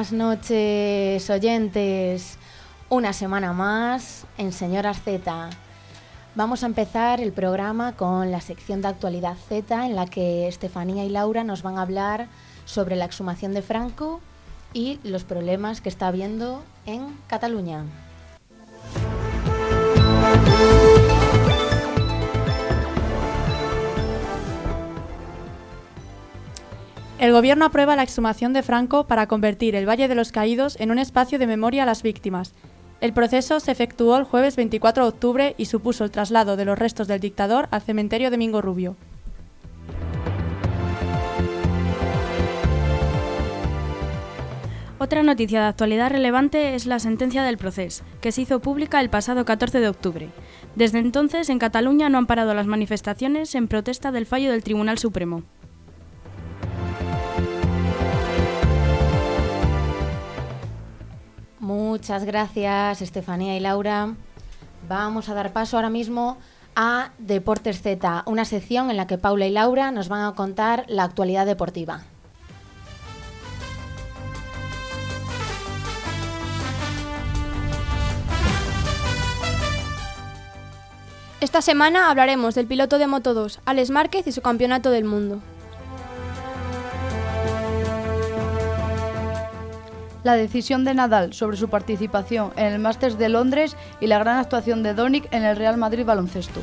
buenas noches oyentes. Una semana más en Señoras Z. Vamos a empezar el programa con la sección de actualidad Z en la que Estefanía y Laura nos van a hablar sobre la exhumación de Franco y los problemas que está habiendo en Cataluña. El Gobierno aprueba la exhumación de Franco para convertir el Valle de los Caídos en un espacio de memoria a las víctimas. El proceso se efectuó el jueves 24 de octubre y supuso el traslado de los restos del dictador al cementerio de Mingo Rubio. Otra noticia de actualidad relevante es la sentencia del proceso, que se hizo pública el pasado 14 de octubre. Desde entonces, en Cataluña no han parado las manifestaciones en protesta del fallo del Tribunal Supremo. Muchas gracias, Estefanía y Laura. Vamos a dar paso ahora mismo a Deportes Z, una sección en la que Paula y Laura nos van a contar la actualidad deportiva. Esta semana hablaremos del piloto de Moto 2, Alex Márquez y su campeonato del mundo. La decisión de Nadal sobre su participación en el Masters de Londres y la gran actuación de Donic en el Real Madrid baloncesto.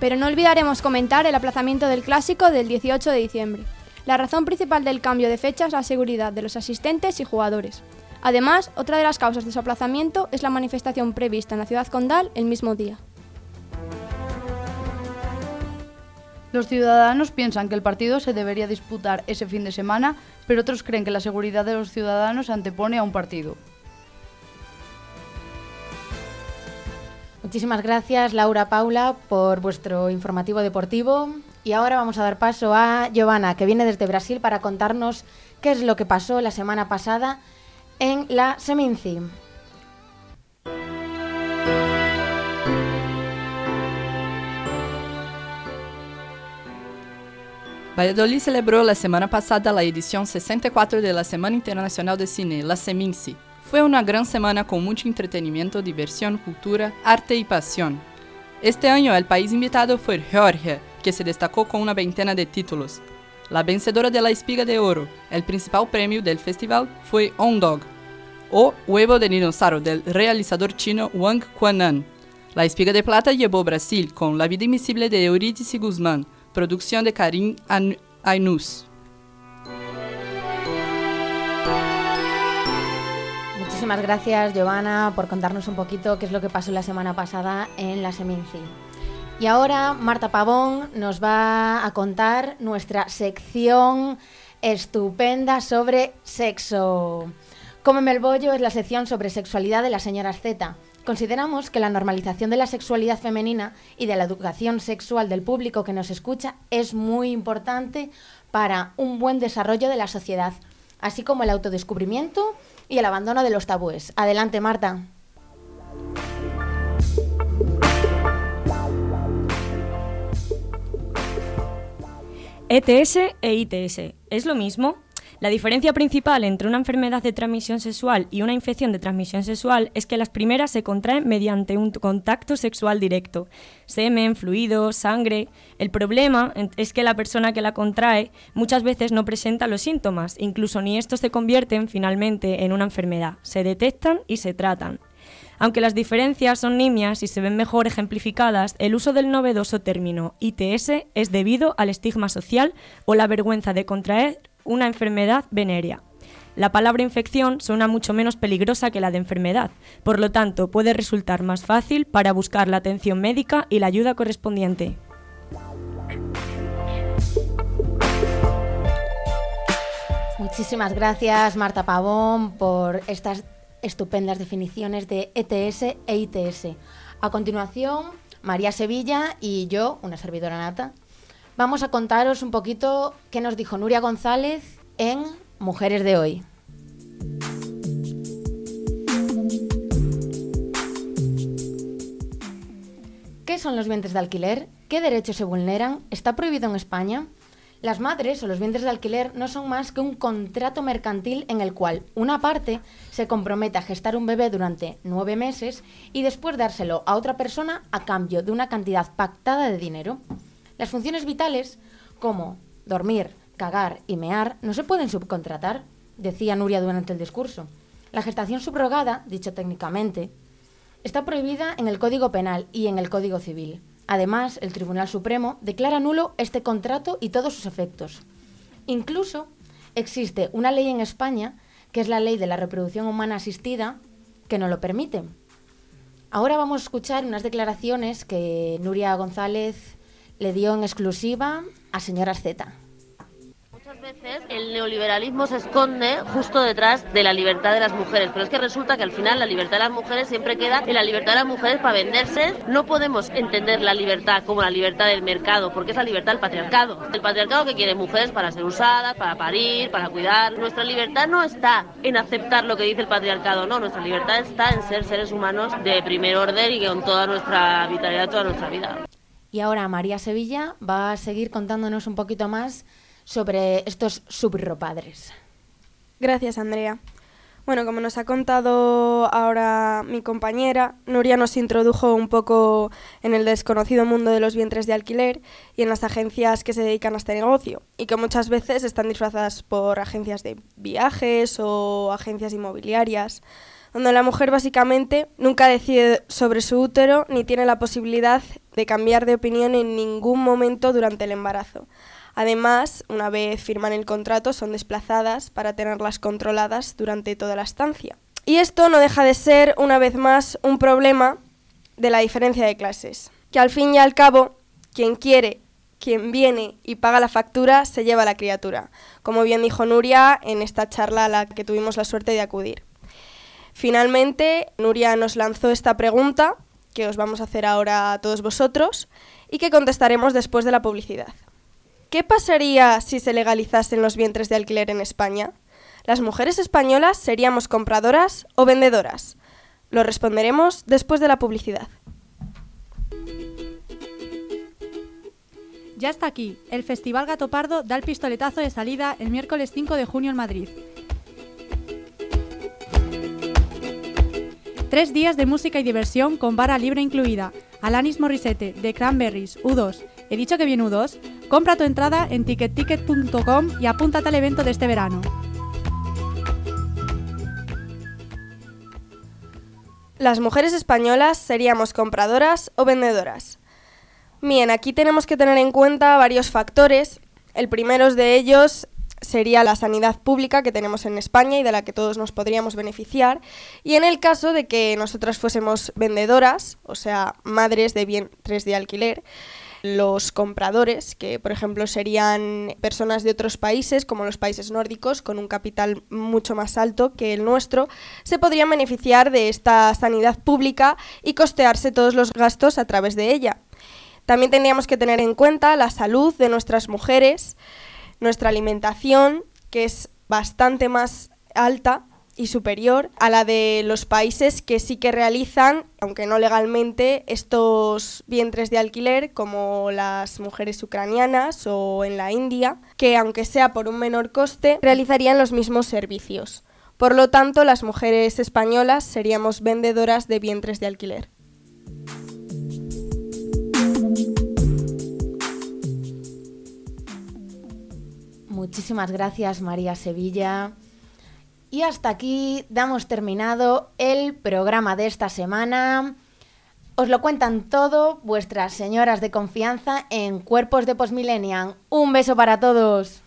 Pero no olvidaremos comentar el aplazamiento del clásico del 18 de diciembre. La razón principal del cambio de fecha es la seguridad de los asistentes y jugadores. Además, otra de las causas de su aplazamiento es la manifestación prevista en la ciudad condal el mismo día. Los ciudadanos piensan que el partido se debería disputar ese fin de semana, pero otros creen que la seguridad de los ciudadanos antepone a un partido. Muchísimas gracias Laura Paula por vuestro informativo deportivo y ahora vamos a dar paso a Giovanna que viene desde Brasil para contarnos qué es lo que pasó la semana pasada en la Seminci. Valladolid celebró la semana pasada la edición 64 de la Semana Internacional de Cine, la Seminci. Fue una gran semana con mucho entretenimiento, diversión, cultura, arte y pasión. Este año el país invitado fue Georgia, que se destacó con una veintena de títulos. La vencedora de la Espiga de Oro, el principal premio del festival, fue On Dog, o Huevo de Dinosaurio del realizador chino Wang Quanan. La Espiga de Plata llevó Brasil con La vida invisible de Eurídice Guzmán, producción de Karim Ainus. Muchísimas gracias, Giovanna, por contarnos un poquito qué es lo que pasó la semana pasada en la Seminci. Y ahora Marta Pavón nos va a contar nuestra sección estupenda sobre sexo. Cómeme el bollo es la sección sobre sexualidad de las señoras Z. Consideramos que la normalización de la sexualidad femenina y de la educación sexual del público que nos escucha es muy importante para un buen desarrollo de la sociedad, así como el autodescubrimiento y el abandono de los tabúes. Adelante, Marta. ETS e ITS, ¿es lo mismo? La diferencia principal entre una enfermedad de transmisión sexual y una infección de transmisión sexual es que las primeras se contraen mediante un contacto sexual directo, semen, fluido, sangre. El problema es que la persona que la contrae muchas veces no presenta los síntomas, incluso ni estos se convierten finalmente en una enfermedad, se detectan y se tratan. Aunque las diferencias son nimias y se ven mejor ejemplificadas, el uso del novedoso término ITS es debido al estigma social o la vergüenza de contraer una enfermedad venérea. La palabra infección suena mucho menos peligrosa que la de enfermedad, por lo tanto puede resultar más fácil para buscar la atención médica y la ayuda correspondiente. Muchísimas gracias Marta Pavón por estas estupendas definiciones de ETS e ITS. A continuación, María Sevilla y yo, una servidora nata, vamos a contaros un poquito qué nos dijo Nuria González en Mujeres de hoy. ¿Qué son los vientres de alquiler? ¿Qué derechos se vulneran? ¿Está prohibido en España? Las madres o los vientres de alquiler no son más que un contrato mercantil en el cual una parte se compromete a gestar un bebé durante nueve meses y después dárselo a otra persona a cambio de una cantidad pactada de dinero. Las funciones vitales, como dormir, cagar y mear, no se pueden subcontratar, decía Nuria durante el discurso. La gestación subrogada, dicho técnicamente, está prohibida en el Código Penal y en el Código Civil. Además, el Tribunal Supremo declara nulo este contrato y todos sus efectos. Incluso existe una ley en España, que es la ley de la reproducción humana asistida, que no lo permite. Ahora vamos a escuchar unas declaraciones que Nuria González le dio en exclusiva a Señoras Z veces el neoliberalismo se esconde justo detrás de la libertad de las mujeres, pero es que resulta que al final la libertad de las mujeres siempre queda en la libertad de las mujeres para venderse. No podemos entender la libertad como la libertad del mercado, porque es la libertad del patriarcado. El patriarcado que quiere mujeres para ser usadas, para parir, para cuidar. Nuestra libertad no está en aceptar lo que dice el patriarcado, no, nuestra libertad está en ser seres humanos de primer orden y con toda nuestra vitalidad, toda nuestra vida. Y ahora María Sevilla va a seguir contándonos un poquito más sobre estos subropadres. Gracias, Andrea. Bueno, como nos ha contado ahora mi compañera, Nuria nos introdujo un poco en el desconocido mundo de los vientres de alquiler y en las agencias que se dedican a este negocio y que muchas veces están disfrazadas por agencias de viajes o agencias inmobiliarias, donde la mujer básicamente nunca decide sobre su útero ni tiene la posibilidad de cambiar de opinión en ningún momento durante el embarazo. Además, una vez firman el contrato, son desplazadas para tenerlas controladas durante toda la estancia. Y esto no deja de ser, una vez más, un problema de la diferencia de clases, que al fin y al cabo, quien quiere, quien viene y paga la factura, se lleva la criatura, como bien dijo Nuria en esta charla a la que tuvimos la suerte de acudir. Finalmente, Nuria nos lanzó esta pregunta, que os vamos a hacer ahora a todos vosotros, y que contestaremos después de la publicidad. ¿Qué pasaría si se legalizasen los vientres de alquiler en España? ¿Las mujeres españolas seríamos compradoras o vendedoras? Lo responderemos después de la publicidad. Ya está aquí. El Festival Gato Pardo da el pistoletazo de salida el miércoles 5 de junio en Madrid. Tres días de música y diversión con vara libre incluida. Alanis Morissette, de Cranberries, U2. ¿He dicho que viene U2? Compra tu entrada en ticketticket.com y apúntate al evento de este verano. Las mujeres españolas seríamos compradoras o vendedoras. Bien, aquí tenemos que tener en cuenta varios factores. El primero de ellos sería la sanidad pública que tenemos en España y de la que todos nos podríamos beneficiar. Y en el caso de que nosotras fuésemos vendedoras, o sea, madres de vientres de alquiler, los compradores, que por ejemplo serían personas de otros países, como los países nórdicos, con un capital mucho más alto que el nuestro, se podrían beneficiar de esta sanidad pública y costearse todos los gastos a través de ella. También tendríamos que tener en cuenta la salud de nuestras mujeres, nuestra alimentación, que es bastante más alta y superior a la de los países que sí que realizan, aunque no legalmente, estos vientres de alquiler, como las mujeres ucranianas o en la India, que aunque sea por un menor coste, realizarían los mismos servicios. Por lo tanto, las mujeres españolas seríamos vendedoras de vientres de alquiler. Muchísimas gracias, María Sevilla. Y hasta aquí damos terminado el programa de esta semana. Os lo cuentan todo vuestras señoras de confianza en Cuerpos de Postmillennial. Un beso para todos.